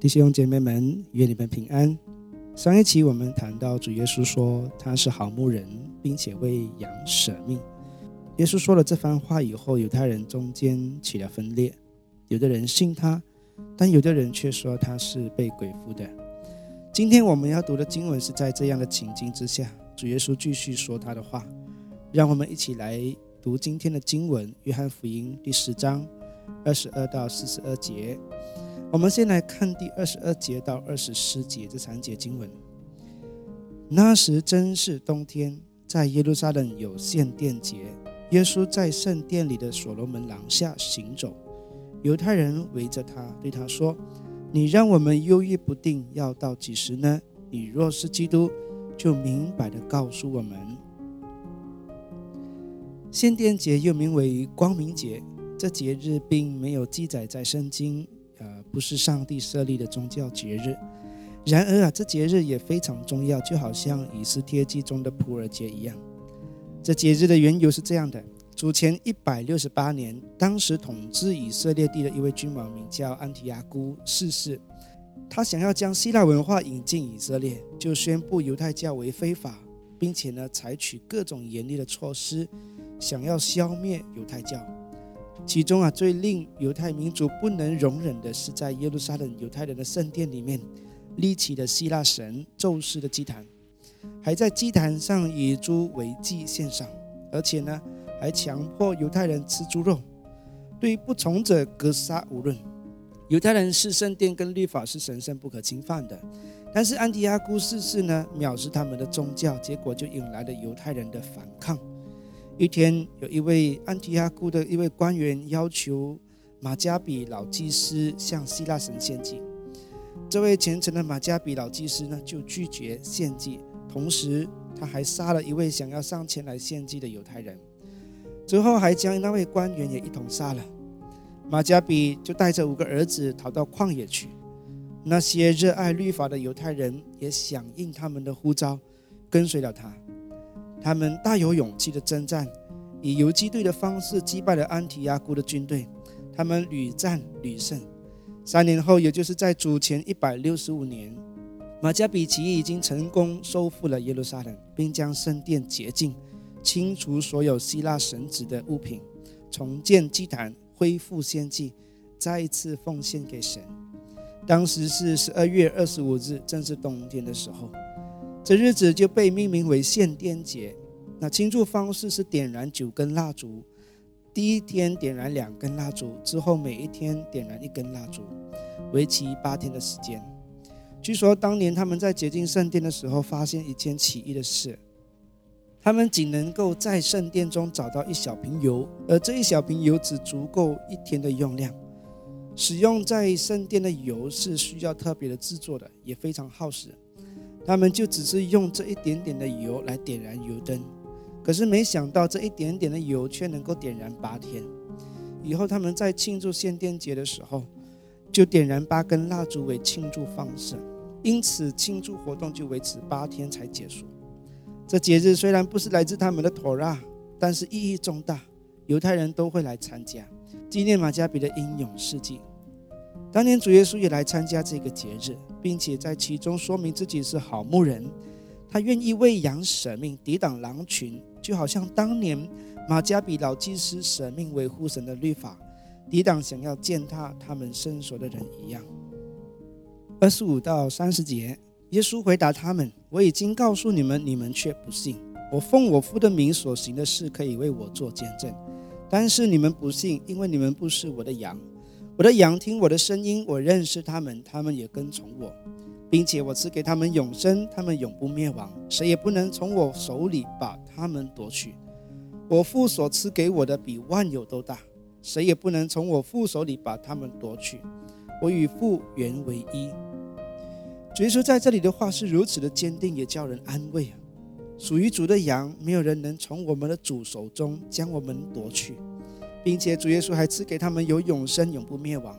弟兄姐妹们，愿你们平安。上一期我们谈到主耶稣说他是好牧人，并且为羊舍命。耶稣说了这番话以后，犹太人中间起了分裂，有的人信他，但有的人却说他是被鬼附的。今天我们要读的经文是在这样的情境之下，主耶稣继续说他的话。让我们一起来读今天的经文，《约翰福音》第十章二十二到四十二节。我们先来看第二十二节到二十四节这三节经文。那时真是冬天，在耶路撒冷有献殿节，耶稣在圣殿里的所罗门廊下行走，犹太人围着他，对他说：“你让我们犹豫不定，要到几时呢？你若是基督，就明白的告诉我们。”献殿节又名为光明节，这节日并没有记载在圣经。不是上帝设立的宗教节日，然而啊，这节日也非常重要，就好像以斯帖记中的普尔节一样。这节日的缘由是这样的：主前一百六十八年，当时统治以色列地的一位君王名叫安提阿姑逝世，他想要将希腊文化引进以色列，就宣布犹太教为非法，并且呢，采取各种严厉的措施，想要消灭犹太教。其中啊，最令犹太民族不能容忍的是，在耶路撒冷犹太人的圣殿里面立起的希腊神宙斯的祭坛，还在祭坛上以猪为祭献上，而且呢，还强迫犹太人吃猪肉，对于不从者格杀无论。犹太人视圣殿跟律法是神圣不可侵犯的，但是安提阿姑逝世呢，藐视他们的宗教，结果就引来了犹太人的反抗。一天，有一位安提阿姑的一位官员要求马加比老祭司向希腊神献祭。这位虔诚的马加比老祭司呢，就拒绝献祭，同时他还杀了一位想要上前来献祭的犹太人，之后还将那位官员也一同杀了。马加比就带着五个儿子逃到旷野去。那些热爱律法的犹太人也响应他们的呼召，跟随了他。他们大有勇气的征战，以游击队的方式击败了安提亚姑的军队。他们屡战屡胜。三年后，也就是在主前一百六十五年，马加比奇已经成功收复了耶路撒冷，并将圣殿洁净，清除所有希腊神职的物品，重建祭坛，恢复献祭，再一次奉献给神。当时是十二月二十五日，正是冬天的时候。这日子就被命名为献殿节。那庆祝方式是点燃九根蜡烛，第一天点燃两根蜡烛，之后每一天点燃一根蜡烛，为期八天的时间。据说当年他们在洁净圣殿的时候，发现一件奇异的事：他们仅能够在圣殿中找到一小瓶油，而这一小瓶油只足够一天的用量。使用在圣殿的油是需要特别的制作的，也非常耗时。他们就只是用这一点点的油来点燃油灯，可是没想到这一点点的油却能够点燃八天。以后他们在庆祝献殿节的时候，就点燃八根蜡烛为庆祝方式，因此庆祝活动就维持八天才结束。这节日虽然不是来自他们的妥拉，但是意义重大，犹太人都会来参加，纪念马加比的英勇事迹。当年主耶稣也来参加这个节日，并且在其中说明自己是好牧人，他愿意为羊舍命，抵挡狼群，就好像当年马加比老祭司舍命维护神的律法，抵挡想要践踏他们圣所的人一样。二十五到三十节，耶稣回答他们：“我已经告诉你们，你们却不信。我奉我父的名所行的事，可以为我做见证，但是你们不信，因为你们不是我的羊。”我的羊听我的声音，我认识他们，他们也跟从我，并且我赐给他们永生，他们永不灭亡，谁也不能从我手里把他们夺去。我父所赐给我的比万有都大，谁也不能从我父手里把他们夺去。我与父原为一。主耶稣在这里的话是如此的坚定，也叫人安慰啊！属于主的羊，没有人能从我们的主手中将我们夺去。并且主耶稣还赐给他们有永生，永不灭亡。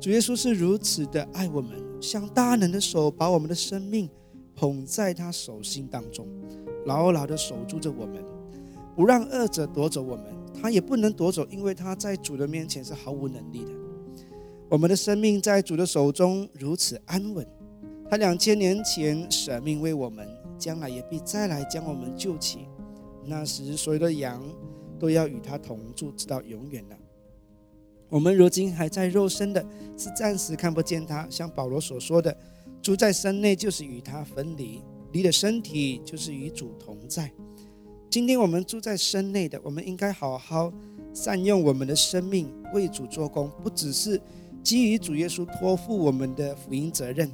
主耶稣是如此的爱我们，像大能的手把我们的生命捧在他手心当中，牢牢的守住着我们，不让恶者夺走我们。他也不能夺走，因为他在主的面前是毫无能力的。我们的生命在主的手中如此安稳。他两千年前舍命为我们，将来也必再来将我们救起。那时，所有的羊都要与他同住，直到永远了。我们如今还在肉身的，是暂时看不见他。像保罗所说的，住在身内就是与他分离，离了身体就是与主同在。今天我们住在身内的，我们应该好好善用我们的生命为主做工，不只是基于主耶稣托付我们的福音责任，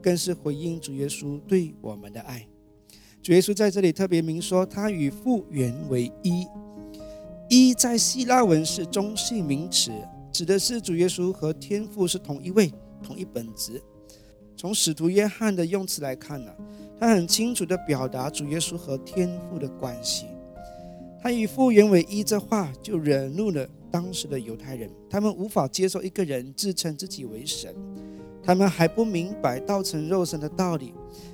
更是回应主耶稣对我们的爱。主耶稣在这里特别明说，他与父原为一。一在希腊文是中性名词，指的是主耶稣和天父是同一位、同一本质。从使徒约翰的用词来看呢，他很清楚地表达主耶稣和天父的关系。他与父原为一这话就惹怒了当时的犹太人，他们无法接受一个人自称自己为神，他们还不明白道成肉身的道理，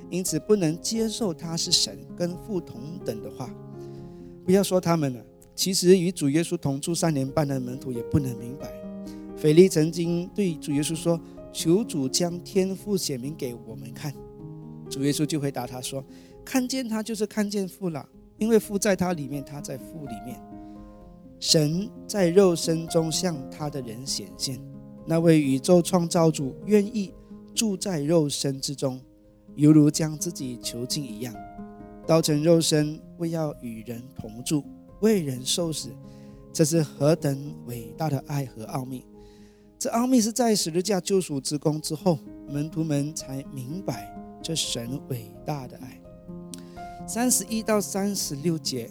因此不能接受他是神跟父同等的话。不要说他们了。其实与主耶稣同住三年半的门徒也不能明白。腓力曾经对主耶稣说：“求主将天父显明给我们看。”主耶稣就回答他说：“看见他就是看见父了，因为父在他里面，他在父里面。神在肉身中向他的人显现，那位宇宙创造主愿意住在肉身之中，犹如将自己囚禁一样，道成肉身，为要与人同住。”为人受死，这是何等伟大的爱和奥秘！这奥秘是在十字架救赎之功之后，门徒们才明白这神伟大的爱。三十一到三十六节，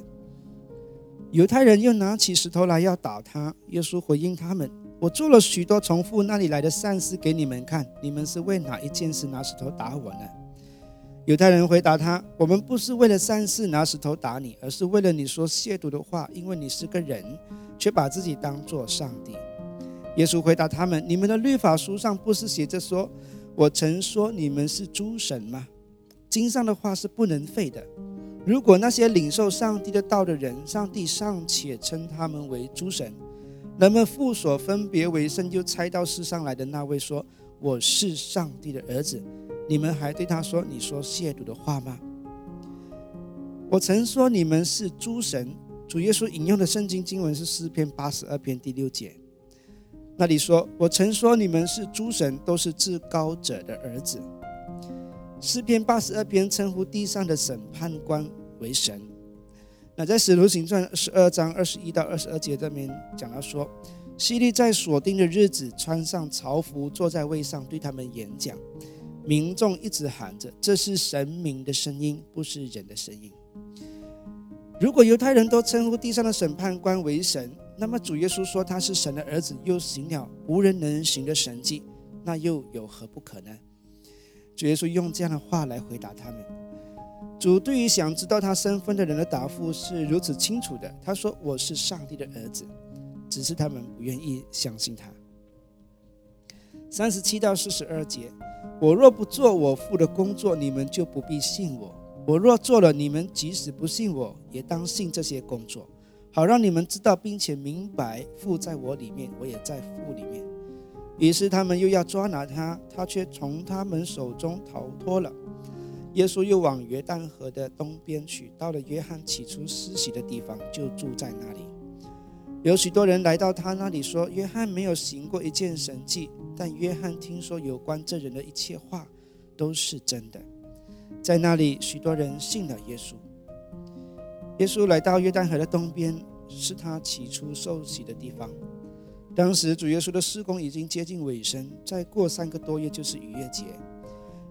犹太人又拿起石头来要打他。耶稣回应他们：“我做了许多从父那里来的善事给你们看，你们是为哪一件事拿石头打我呢？”犹太人回答他：“我们不是为了善事拿石头打你，而是为了你说亵渎的话，因为你是个人，却把自己当作上帝。”耶稣回答他们：“你们的律法书上不是写着说，我曾说你们是诸神吗？经上的话是不能废的。如果那些领受上帝的道的人，上帝尚且称他们为诸神，那么父所分别为圣就猜到世上来的那位说：我是上帝的儿子。”你们还对他说：“你说亵渎的话吗？”我曾说你们是诸神。主耶稣引用的圣经经文是诗篇八十二篇第六节，那里说：“我曾说你们是诸神，都是至高者的儿子。”诗篇八十二篇称呼地上的审判官为神。那在使徒行传十二章二十一到二十二节这边讲到说，希利在锁定的日子穿上朝服，坐在位上对他们演讲。民众一直喊着：“这是神明的声音，不是人的声音。”如果犹太人都称呼地上的审判官为神，那么主耶稣说他是神的儿子，又行了无人能行的神迹，那又有何不可呢？主耶稣用这样的话来回答他们。主对于想知道他身份的人的答复是如此清楚的。他说：“我是上帝的儿子。”只是他们不愿意相信他。三十七到四十二节。我若不做我父的工作，你们就不必信我；我若做了，你们即使不信我，也当信这些工作，好让你们知道并且明白父在我里面，我也在父里面。于是他们又要抓拿他，他却从他们手中逃脱了。耶稣又往约旦河的东边去，到了约翰起初施洗的地方，就住在那里。有许多人来到他那里说：“约翰没有行过一件神迹。”但约翰听说有关这人的一切话都是真的，在那里许多人信了耶稣。耶稣来到约旦河的东边，是他起初受洗的地方。当时主耶稣的施工已经接近尾声，再过三个多月就是逾越节。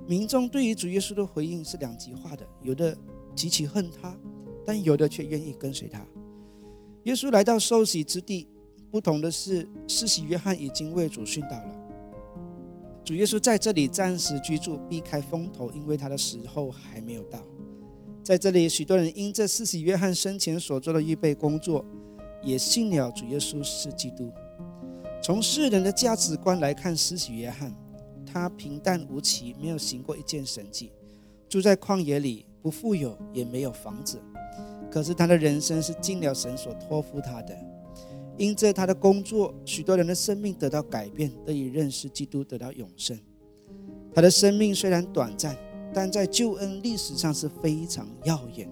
民众对于主耶稣的回应是两极化的，有的极其恨他，但有的却愿意跟随他。耶稣来到受洗之地，不同的是，施洗约翰已经为主殉道了。主耶稣在这里暂时居住，避开风头，因为他的时候还没有到。在这里，许多人因这四喜约翰生前所做的预备工作，也信了主耶稣是基督。从世人的价值观来看，施洗约翰他平淡无奇，没有行过一件神迹，住在旷野里，不富有，也没有房子。可是他的人生是尽了神所托付他的。因着他的工作，许多人的生命得到改变，得以认识基督，得到永生。他的生命虽然短暂，但在救恩历史上是非常耀眼。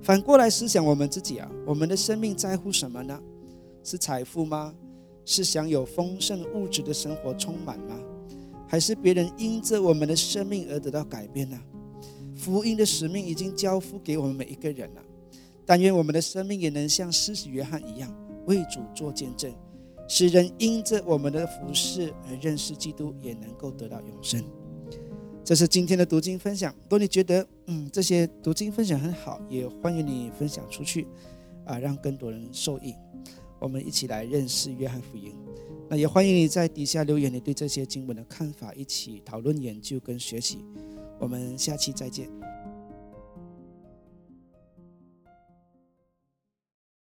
反过来思想我们自己啊，我们的生命在乎什么呢？是财富吗？是享有丰盛物质的生活充满吗？还是别人因着我们的生命而得到改变呢？福音的使命已经交付给我们每一个人了。但愿我们的生命也能像施洗约翰一样，为主做见证，使人因着我们的服饰而认识基督，也能够得到永生。这是今天的读经分享。如果你觉得嗯这些读经分享很好，也欢迎你分享出去，啊，让更多人受益。我们一起来认识约翰福音。那也欢迎你在底下留言，你对这些经文的看法，一起讨论研究跟学习。我们下期再见。